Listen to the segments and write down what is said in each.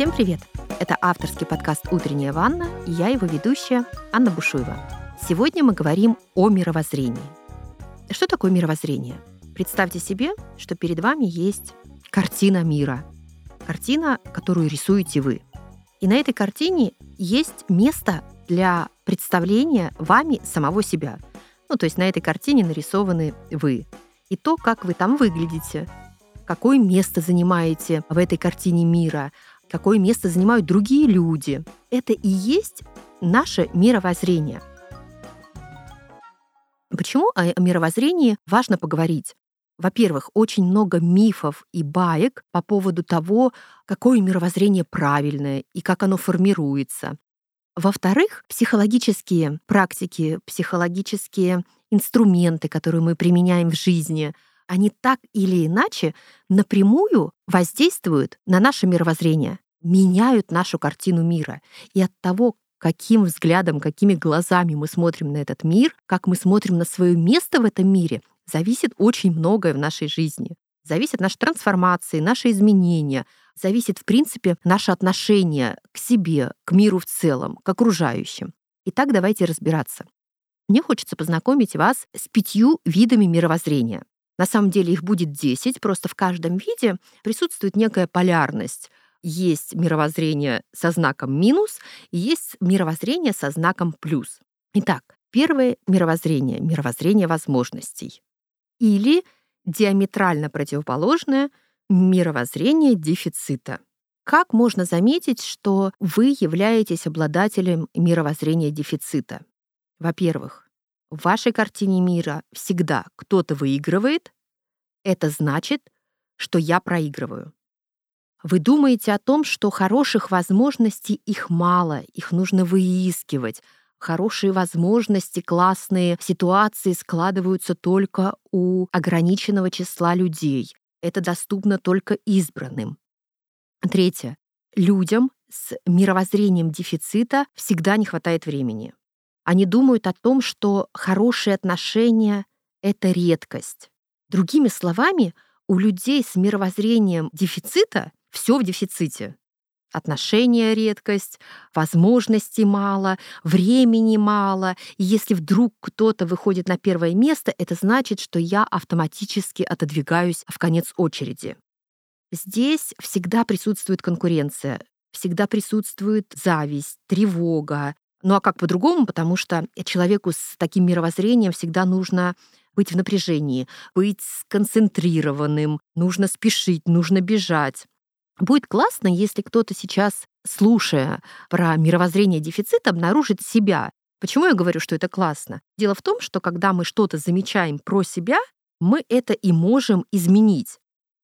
Всем привет! Это авторский подкаст «Утренняя ванна» и я его ведущая Анна Бушуева. Сегодня мы говорим о мировоззрении. Что такое мировоззрение? Представьте себе, что перед вами есть картина мира. Картина, которую рисуете вы. И на этой картине есть место для представления вами самого себя. Ну, то есть на этой картине нарисованы вы. И то, как вы там выглядите, какое место занимаете в этой картине мира, какое место занимают другие люди. Это и есть наше мировоззрение. Почему о мировоззрении важно поговорить? Во-первых, очень много мифов и баек по поводу того, какое мировоззрение правильное и как оно формируется. Во-вторых, психологические практики, психологические инструменты, которые мы применяем в жизни, они так или иначе напрямую воздействуют на наше мировоззрение, меняют нашу картину мира. И от того, каким взглядом, какими глазами мы смотрим на этот мир, как мы смотрим на свое место в этом мире, зависит очень многое в нашей жизни. Зависит наши трансформации, наши изменения, зависит, в принципе, наше отношение к себе, к миру в целом, к окружающим. Итак, давайте разбираться. Мне хочется познакомить вас с пятью видами мировоззрения. На самом деле их будет 10, просто в каждом виде присутствует некая полярность. Есть мировоззрение со знаком минус, и есть мировоззрение со знаком плюс. Итак, первое мировоззрение — мировоззрение возможностей. Или диаметрально противоположное мировоззрение дефицита. Как можно заметить, что вы являетесь обладателем мировоззрения дефицита? Во-первых, в вашей картине мира всегда кто-то выигрывает, это значит, что я проигрываю. Вы думаете о том, что хороших возможностей их мало, их нужно выискивать. Хорошие возможности, классные ситуации складываются только у ограниченного числа людей. Это доступно только избранным. Третье. Людям с мировоззрением дефицита всегда не хватает времени. Они думают о том, что хорошие отношения — это редкость. Другими словами, у людей с мировоззрением дефицита все в дефиците. Отношения — редкость, возможностей мало, времени мало. И если вдруг кто-то выходит на первое место, это значит, что я автоматически отодвигаюсь в конец очереди. Здесь всегда присутствует конкуренция, всегда присутствует зависть, тревога, ну а как по-другому? Потому что человеку с таким мировоззрением всегда нужно быть в напряжении, быть сконцентрированным, нужно спешить, нужно бежать. Будет классно, если кто-то сейчас, слушая про мировоззрение дефицита, обнаружит себя. Почему я говорю, что это классно? Дело в том, что когда мы что-то замечаем про себя, мы это и можем изменить.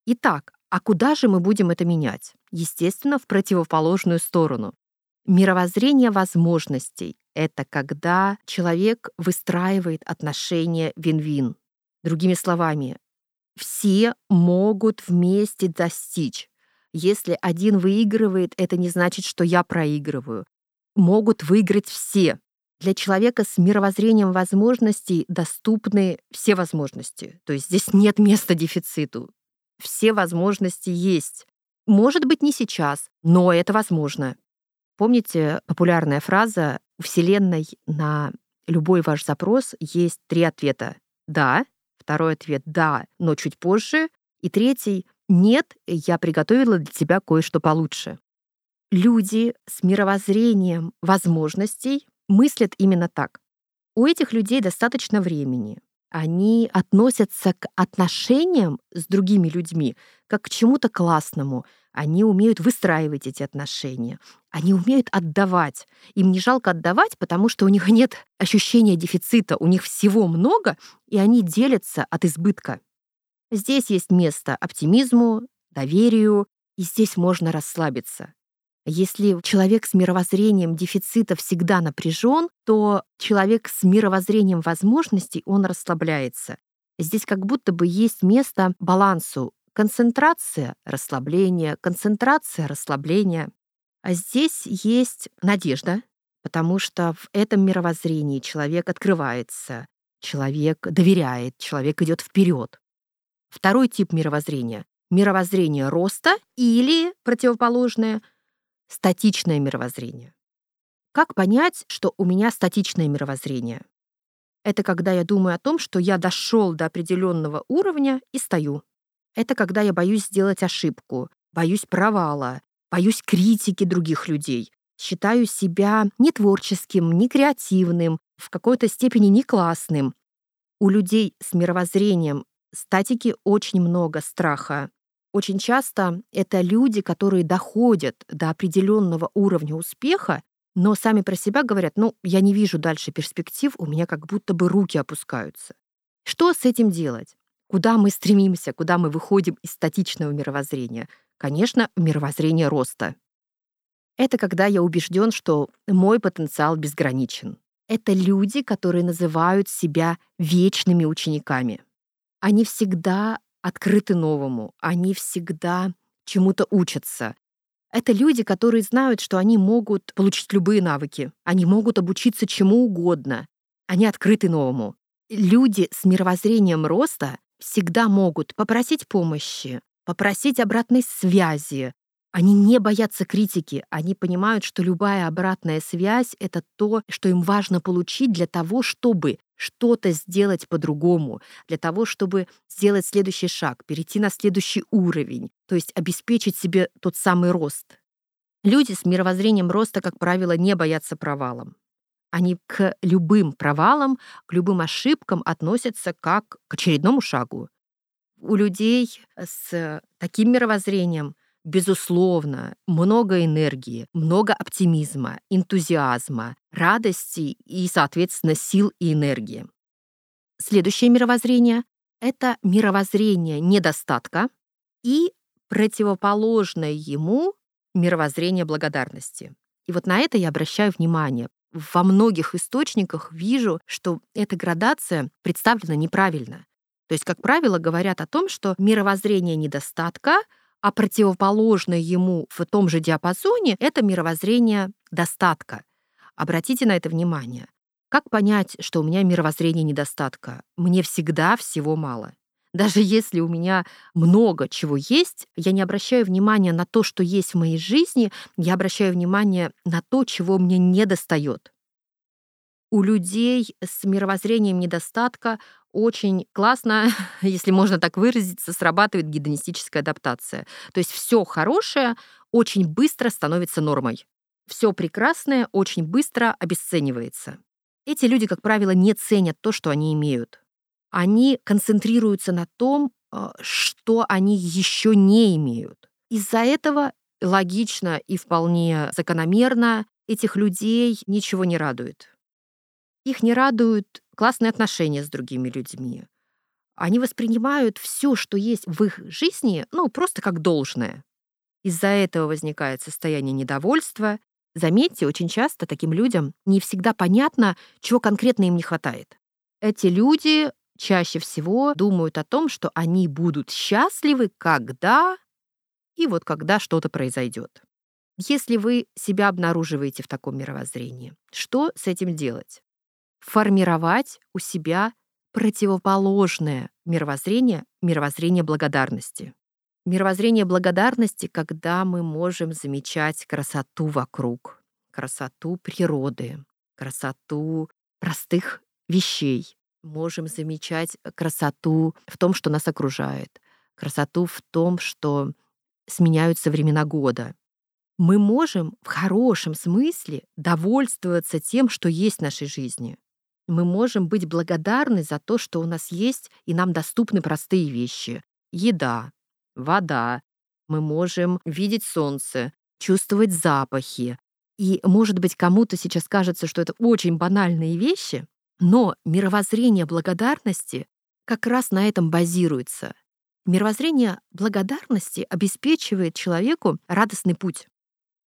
Итак, а куда же мы будем это менять? Естественно, в противоположную сторону. Мировоззрение возможностей — это когда человек выстраивает отношения вин-вин. Другими словами, все могут вместе достичь. Если один выигрывает, это не значит, что я проигрываю. Могут выиграть все. Для человека с мировоззрением возможностей доступны все возможности. То есть здесь нет места дефициту. Все возможности есть. Может быть, не сейчас, но это возможно. Помните популярная фраза «У Вселенной на любой ваш запрос есть три ответа. Да, второй ответ «да, но чуть позже», и третий «нет, я приготовила для тебя кое-что получше». Люди с мировоззрением возможностей мыслят именно так. У этих людей достаточно времени. Они относятся к отношениям с другими людьми как к чему-то классному. Они умеют выстраивать эти отношения. Они умеют отдавать. Им не жалко отдавать, потому что у них нет ощущения дефицита, у них всего много, и они делятся от избытка. Здесь есть место оптимизму, доверию, и здесь можно расслабиться. Если человек с мировоззрением дефицита всегда напряжен, то человек с мировоззрением возможностей, он расслабляется. Здесь как будто бы есть место балансу Концентрация — расслабление, концентрация — расслабление. А здесь есть надежда, потому что в этом мировоззрении человек открывается, человек доверяет, человек идет вперед. Второй тип мировоззрения — мировоззрение роста или противоположное статичное мировоззрение. Как понять, что у меня статичное мировоззрение? Это когда я думаю о том, что я дошел до определенного уровня и стою. Это когда я боюсь сделать ошибку, боюсь провала, боюсь критики других людей, считаю себя не творческим, не креативным, в какой-то степени не классным. У людей с мировоззрением статики очень много страха. Очень часто это люди, которые доходят до определенного уровня успеха, но сами про себя говорят, ну, я не вижу дальше перспектив, у меня как будто бы руки опускаются. Что с этим делать? Куда мы стремимся, куда мы выходим из статичного мировоззрения? Конечно, мировоззрение роста. Это когда я убежден, что мой потенциал безграничен. Это люди, которые называют себя вечными учениками. Они всегда открыты новому, они всегда чему-то учатся. Это люди, которые знают, что они могут получить любые навыки, они могут обучиться чему угодно, они открыты новому. Люди с мировоззрением роста всегда могут попросить помощи, попросить обратной связи, они не боятся критики, они понимают, что любая обратная связь — это то, что им важно получить для того, чтобы что-то сделать по-другому, для того, чтобы сделать следующий шаг, перейти на следующий уровень, то есть обеспечить себе тот самый рост. Люди с мировоззрением роста, как правило, не боятся провалом. Они к любым провалам, к любым ошибкам относятся как к очередному шагу. У людей с таким мировоззрением — безусловно, много энергии, много оптимизма, энтузиазма, радости и, соответственно, сил и энергии. Следующее мировоззрение — это мировоззрение недостатка и противоположное ему мировоззрение благодарности. И вот на это я обращаю внимание. Во многих источниках вижу, что эта градация представлена неправильно. То есть, как правило, говорят о том, что мировоззрение недостатка — а противоположное ему в том же диапазоне — это мировоззрение достатка. Обратите на это внимание. Как понять, что у меня мировоззрение недостатка? Мне всегда всего мало. Даже если у меня много чего есть, я не обращаю внимания на то, что есть в моей жизни, я обращаю внимание на то, чего мне не достает. У людей с мировоззрением недостатка очень классно, если можно так выразиться, срабатывает гедонистическая адаптация. То есть все хорошее очень быстро становится нормой. Все прекрасное очень быстро обесценивается. Эти люди, как правило, не ценят то, что они имеют. Они концентрируются на том, а, что они еще не имеют. Из-за этого логично и вполне закономерно этих людей ничего не радует. Их не радуют классные отношения с другими людьми. Они воспринимают все, что есть в их жизни, ну, просто как должное. Из-за этого возникает состояние недовольства. Заметьте, очень часто таким людям не всегда понятно, чего конкретно им не хватает. Эти люди чаще всего думают о том, что они будут счастливы, когда и вот когда что-то произойдет. Если вы себя обнаруживаете в таком мировоззрении, что с этим делать? формировать у себя противоположное мировоззрение, мировоззрение благодарности. Мировоззрение благодарности, когда мы можем замечать красоту вокруг, красоту природы, красоту простых вещей. Можем замечать красоту в том, что нас окружает, красоту в том, что сменяются времена года. Мы можем в хорошем смысле довольствоваться тем, что есть в нашей жизни мы можем быть благодарны за то, что у нас есть и нам доступны простые вещи. Еда, вода. Мы можем видеть солнце, чувствовать запахи. И, может быть, кому-то сейчас кажется, что это очень банальные вещи, но мировоззрение благодарности как раз на этом базируется. Мировоззрение благодарности обеспечивает человеку радостный путь.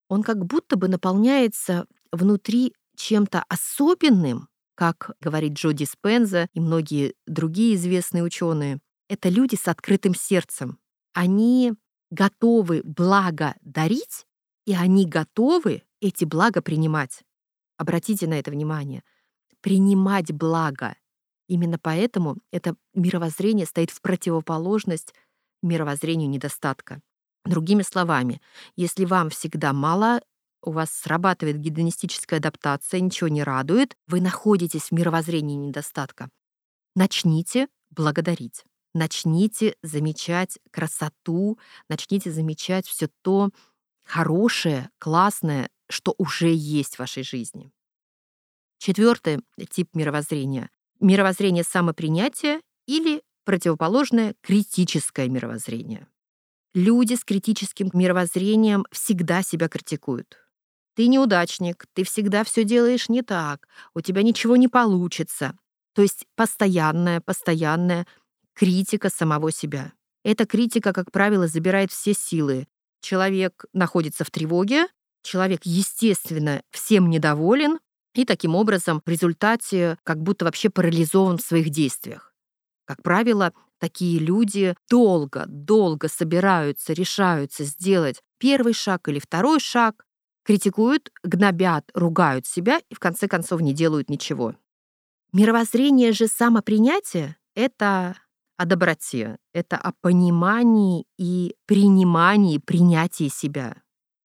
Он как будто бы наполняется внутри чем-то особенным, как говорит Джо Диспенза и многие другие известные ученые, это люди с открытым сердцем. Они готовы благо дарить, и они готовы эти блага принимать. Обратите на это внимание. Принимать благо. Именно поэтому это мировоззрение стоит в противоположность мировоззрению недостатка. Другими словами, если вам всегда мало, у вас срабатывает гедонистическая адаптация, ничего не радует, вы находитесь в мировоззрении недостатка, начните благодарить. Начните замечать красоту, начните замечать все то хорошее, классное, что уже есть в вашей жизни. Четвертый тип мировоззрения — мировоззрение самопринятия или противоположное критическое мировоззрение. Люди с критическим мировоззрением всегда себя критикуют. Ты неудачник, ты всегда все делаешь не так, у тебя ничего не получится. То есть постоянная, постоянная критика самого себя. Эта критика, как правило, забирает все силы. Человек находится в тревоге, человек, естественно, всем недоволен, и таким образом в результате как будто вообще парализован в своих действиях. Как правило, такие люди долго, долго собираются, решаются сделать первый шаг или второй шаг, критикуют, гнобят, ругают себя и в конце концов не делают ничего. Мировоззрение же самопринятия — это о доброте, это о понимании и принимании, принятии себя.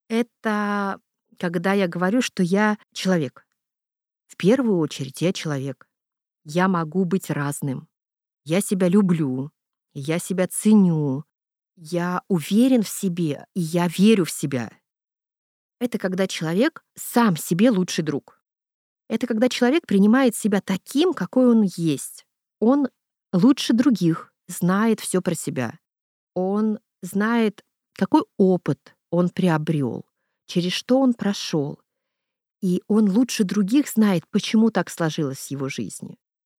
Это когда я говорю, что я человек. В первую очередь я человек. Я могу быть разным. Я себя люблю, я себя ценю, я уверен в себе, и я верю в себя. Это когда человек сам себе лучший друг. Это когда человек принимает себя таким, какой он есть. Он лучше других знает все про себя. Он знает, какой опыт он приобрел, через что он прошел. И он лучше других знает, почему так сложилось в его жизни.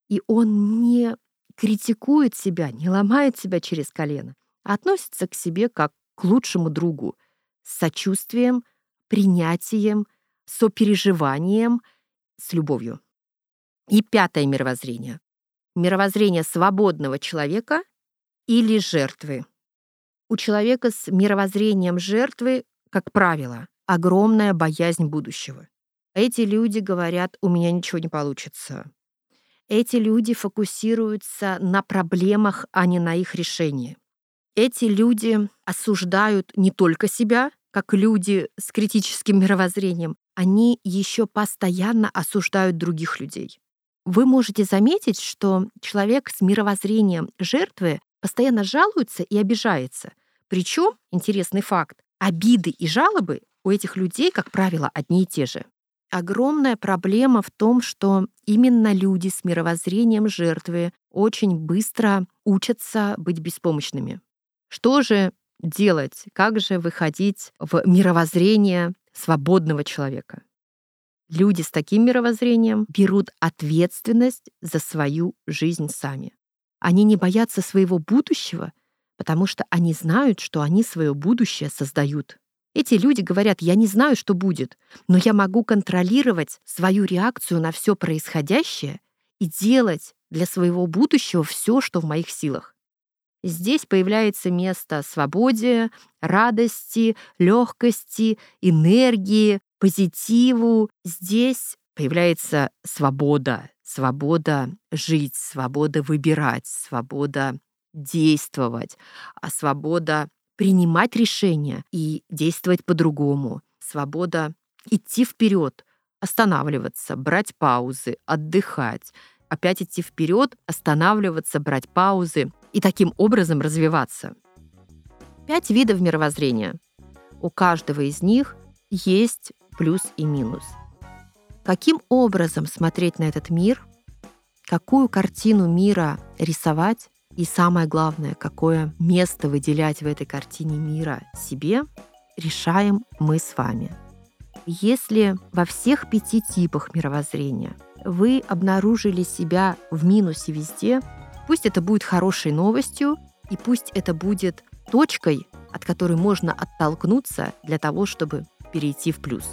И он не критикует себя, не ломает себя через колено, а относится к себе как к лучшему другу, с сочувствием, принятием, сопереживанием, с любовью. И пятое мировоззрение. Мировоззрение свободного человека или жертвы. У человека с мировоззрением жертвы, как правило, огромная боязнь будущего. Эти люди говорят, у меня ничего не получится. Эти люди фокусируются на проблемах, а не на их решении. Эти люди осуждают не только себя, как люди с критическим мировоззрением, они еще постоянно осуждают других людей. Вы можете заметить, что человек с мировоззрением жертвы постоянно жалуется и обижается. Причем, интересный факт, обиды и жалобы у этих людей, как правило, одни и те же. Огромная проблема в том, что именно люди с мировоззрением жертвы очень быстро учатся быть беспомощными. Что же делать? Как же выходить в мировоззрение свободного человека? Люди с таким мировоззрением берут ответственность за свою жизнь сами. Они не боятся своего будущего, потому что они знают, что они свое будущее создают. Эти люди говорят, я не знаю, что будет, но я могу контролировать свою реакцию на все происходящее и делать для своего будущего все, что в моих силах. Здесь появляется место свободе, радости, легкости, энергии, позитиву. Здесь появляется свобода, свобода жить, свобода выбирать, свобода действовать, а свобода принимать решения и действовать по-другому, свобода идти вперед, останавливаться, брать паузы, отдыхать, опять идти вперед, останавливаться, брать паузы и таким образом развиваться. Пять видов мировоззрения. У каждого из них есть плюс и минус. Каким образом смотреть на этот мир, какую картину мира рисовать и самое главное, какое место выделять в этой картине мира себе, решаем мы с вами. Если во всех пяти типах мировоззрения вы обнаружили себя в минусе везде, пусть это будет хорошей новостью, и пусть это будет точкой, от которой можно оттолкнуться для того, чтобы перейти в плюс.